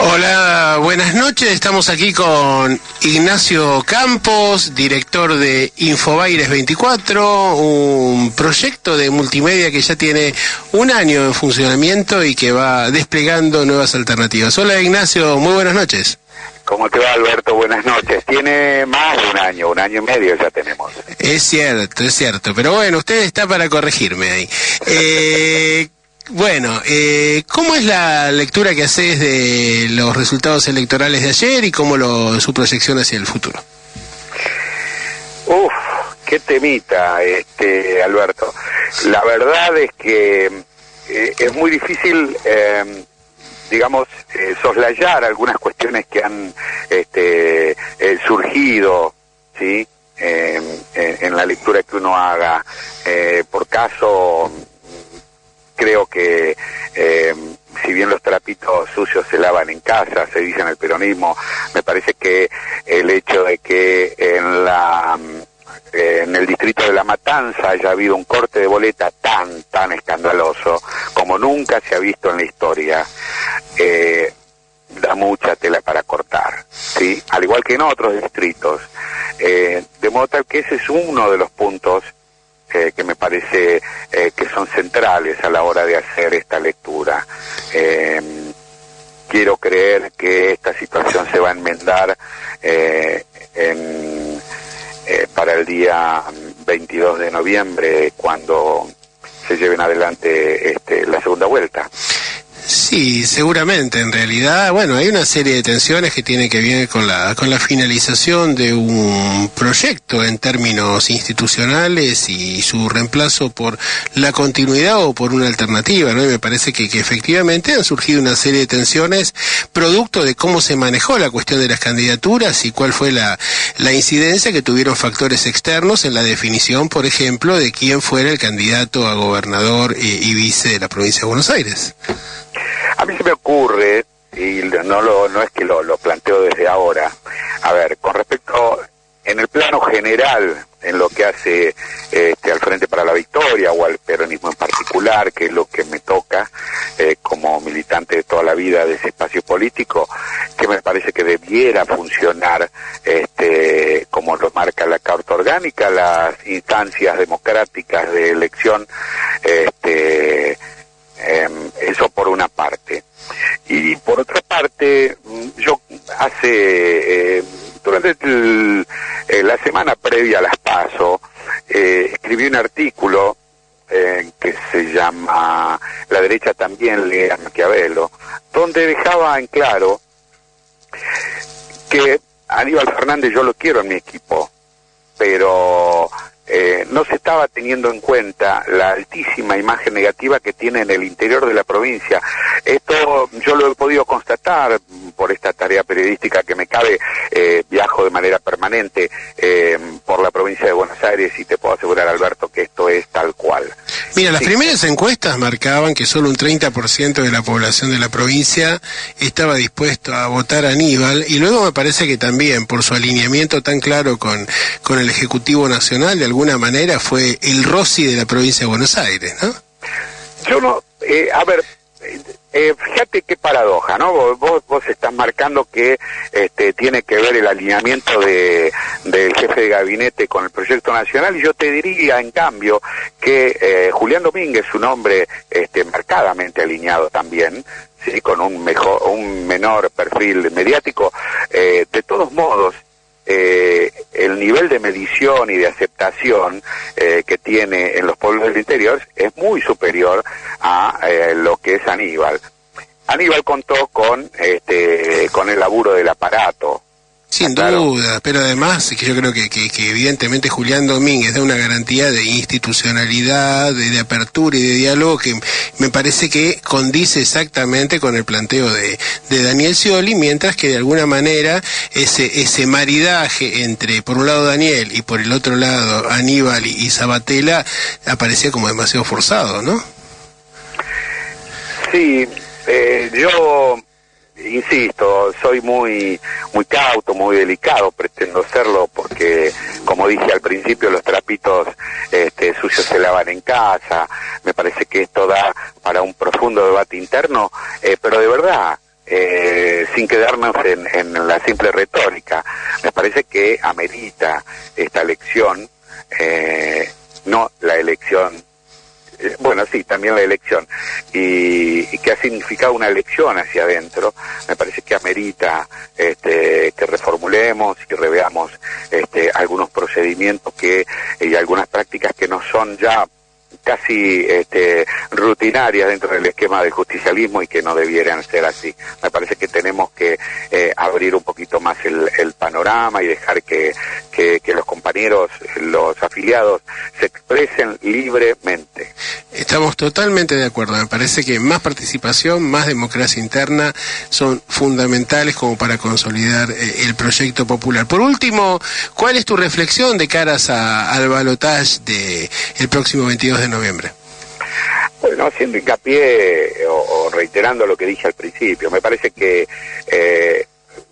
Hola, buenas noches. Estamos aquí con Ignacio Campos, director de Infobaires 24, un proyecto de multimedia que ya tiene un año en funcionamiento y que va desplegando nuevas alternativas. Hola Ignacio, muy buenas noches. ¿Cómo te va, Alberto? Buenas noches. Tiene más de un año, un año y medio ya tenemos. Es cierto, es cierto. Pero bueno, usted está para corregirme ahí. Eh, bueno, eh, ¿cómo es la lectura que haces de los resultados electorales de ayer y cómo lo, su proyección hacia el futuro? Uf, qué temita, este, Alberto. La verdad es que eh, es muy difícil eh, digamos, eh, soslayar algunas cuestiones que han este, eh, surgido, ¿sí? en la lectura que uno haga. Eh, por caso, creo que si bien los trapitos sucios se lavan en casa, se dice en el peronismo, me parece que el hecho de que en la en el distrito de La Matanza haya habido un corte de boleta tan, tan escandaloso como nunca se ha visto en la historia, eh, da mucha tela para cortar, ¿sí? Al igual que en otros distritos. Eh, de modo tal que ese es uno de los puntos eh, que me parece que son centrales a la hora de hacer esta lectura. quiero creer que esta situación se va a enmendar en eh, para el día 22 de noviembre cuando se lleven adelante este, la segunda vuelta. Sí, seguramente. En realidad, bueno, hay una serie de tensiones que tienen que ver con la, con la finalización de un proyecto en términos institucionales y su reemplazo por la continuidad o por una alternativa, ¿no? Y me parece que, que efectivamente han surgido una serie de tensiones producto de cómo se manejó la cuestión de las candidaturas y cuál fue la, la incidencia que tuvieron factores externos en la definición, por ejemplo, de quién fuera el candidato a gobernador y vice de la provincia de Buenos Aires. A mí se me ocurre, y no, lo, no es que lo, planteo desde ahora, a ver, con respecto, en el plano general, en lo que hace este, al Frente para la Victoria o al peronismo en particular, que es lo que me toca eh, como militante de toda la vida de ese espacio político, que me parece que debiera funcionar este, como lo marca la Carta Orgánica, las instancias democráticas de elección este, por otra parte, mm, yo hace, eh, durante eh, la semana previa a las PASO, eh, escribí un artículo que se llama La derecha también lee a Maquiavelo, donde dejaba en claro que Aníbal Fernández yo lo quiero en mi equipo, pero no se estaba teniendo en cuenta la altísima imagen negativa que tiene en el interior de la provincia. Esto yo lo he podido constatar por esta tarea periodística que me cabe, eh, viajo de manera permanente eh, por la provincia de Buenos Aires y te puedo asegurar, Alberto, que esto es tal cual. Mira, las primeras encuestas marcaban que solo un 30% de la población de la provincia estaba dispuesto a votar a Aníbal y luego me parece que también por su alineamiento tan claro con, con el Ejecutivo Nacional, de alguna manera fue el Rossi de la provincia de Buenos Aires, ¿no? Yo no, eh, a ver, eh, fíjate qué paradoja, ¿no? Vos, vos estás marcando que este, tiene que ver el alineamiento de, del jefe de gabinete con el proyecto nacional y yo te diría, en cambio, que eh, Julián Domínguez, un hombre este, marcadamente alineado también, sí, con un mejor, un menor perfil mediático, eh, de todos modos eh, el nivel de medición y de aceptación eh, que tiene en los pueblos del interior es muy superior a eh, lo que es Aníbal. Aníbal contó con, este, con el laburo del aparato, Sin duda, pero además que yo creo que, que, evidentemente Julián Domínguez da una garantía de institucionalidad, de, apertura y de diálogo que me parece que condice exactamente con el planteo de, de Daniel Scioli, mientras que de alguna manera ese, ese maridaje entre por un lado Daniel y por el otro lado Aníbal y, y Sabatella aparecía como demasiado forzado, ¿no? Sí, eh, yo insisto, soy muy muy cauto, muy delicado, pretendo serlo porque, como dije al principio, los trapitos este, sucios se lavan en casa. Me parece que esto da para un profundo debate interno, eh, pero de verdad, eh, sin quedarnos en, en, la simple retórica, me parece que amerita esta elección, eh, no la elección eh, bueno, sí, también la elección, y, que ha significado una elección hacia adentro, me parece que amerita este, que reformulemos y reveamos este, algunos procedimientos que y algunas prácticas que no son ya casi este, rutinarias dentro del esquema del justicialismo y que no debieran ser así. Me parece que tenemos que eh, abrir un poquito más el, panorama y dejar que, que, los compañeros, los afiliados, se expresen libremente. Estamos totalmente de acuerdo. Me parece que más participación, más democracia interna son fundamentales como para consolidar eh, el proyecto popular. Por último, ¿cuál es tu reflexión de caras al balotaje del el próximo 22 de noviembre? Bueno, haciendo hincapié o, reiterando lo que dije al principio, me parece que eh,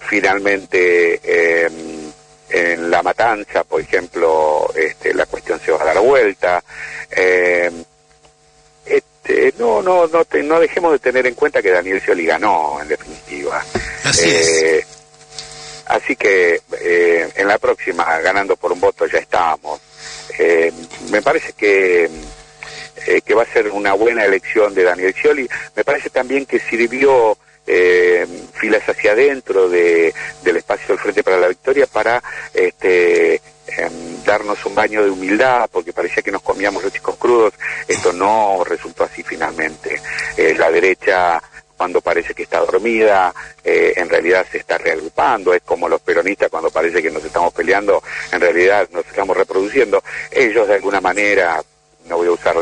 finalmente em, en la matanza, por ejemplo, este, la cuestión se va a dar vuelta. Em, este, no, no, no, no dejemos de tener en cuenta que Daniel Scioli ganó, en definitiva. Así es. Eh, así que eh, en la próxima, ganando por un voto, ya estamos. me parece que eh, que va a ser una buena elección de Daniel Scioli. Me parece también que sirvió eh, filas hacia adentro de, del espacio del Frente para la Victoria para este, em, darnos un baño de humildad, porque parecía que nos comíamos los chicos crudos. Esto no resultó así finalmente. Eh, la derecha cuando parece que está dormida, eh, en realidad se está reagrupando, es como los peronistas cuando parece que nos estamos peleando, en realidad nos estamos reproduciendo. Ellos de alguna manera no voy a usar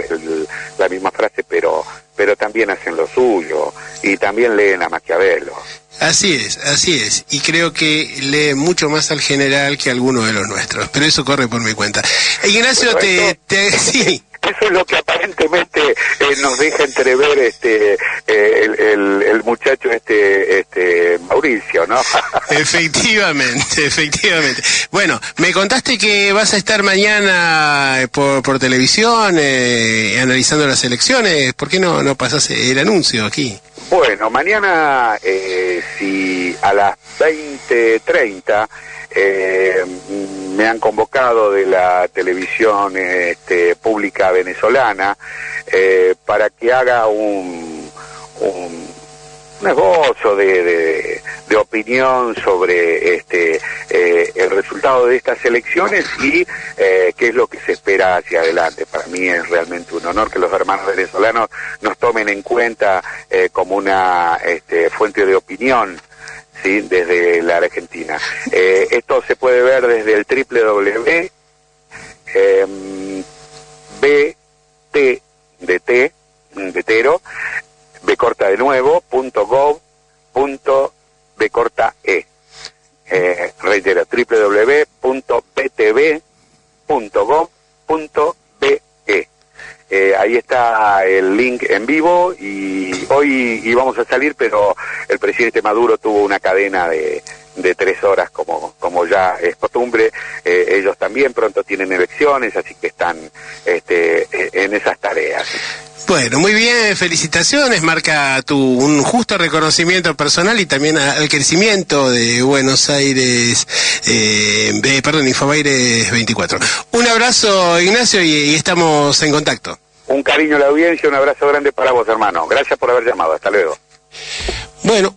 la misma frase, pero, pero también hacen lo suyo y también leen a Maquiavelo. Así es, así es. Y creo que lee mucho más al general que alguno de los nuestros. Pero eso corre por mi cuenta. Ignacio, te, te, sí. Eso es lo que aparentemente eh, nos deja entrever este eh, el, muchacho este este ¿no? efectivamente, efectivamente. Bueno, me contaste que vas a estar mañana eh, por, por televisión analizando las elecciones. ¿Por qué no no pasas el anuncio aquí? Bueno, mañana si a las 20:30 eh, me han convocado de la televisión este, pública venezolana eh, para que haga un, un, negocio de, de, opinión sobre este eh, el resultado de estas elecciones y eh, qué es lo que se espera hacia adelante. Para mí es realmente un honor que los hermanos venezolanos nos tomen en cuenta eh, como una este, fuente de opinión ¿sí? desde la Argentina. Eh, esto se puede ver desde el www ahí está el link en vivo y hoy íbamos a salir, pero el presidente Maduro tuvo una cadena de, tres horas como, ya es costumbre. Eh, ellos también pronto tienen elecciones, así que están este, en esas tareas. Bueno, muy bien, felicitaciones, marca tu un justo reconocimiento personal y también al crecimiento de Buenos Aires, eh, perdón, Infobaires 24. Un abrazo, Ignacio, y, estamos en contacto. Un cariño a la audiencia, un abrazo grande para vos, hermano. Gracias por haber llamado. Hasta luego. Bueno,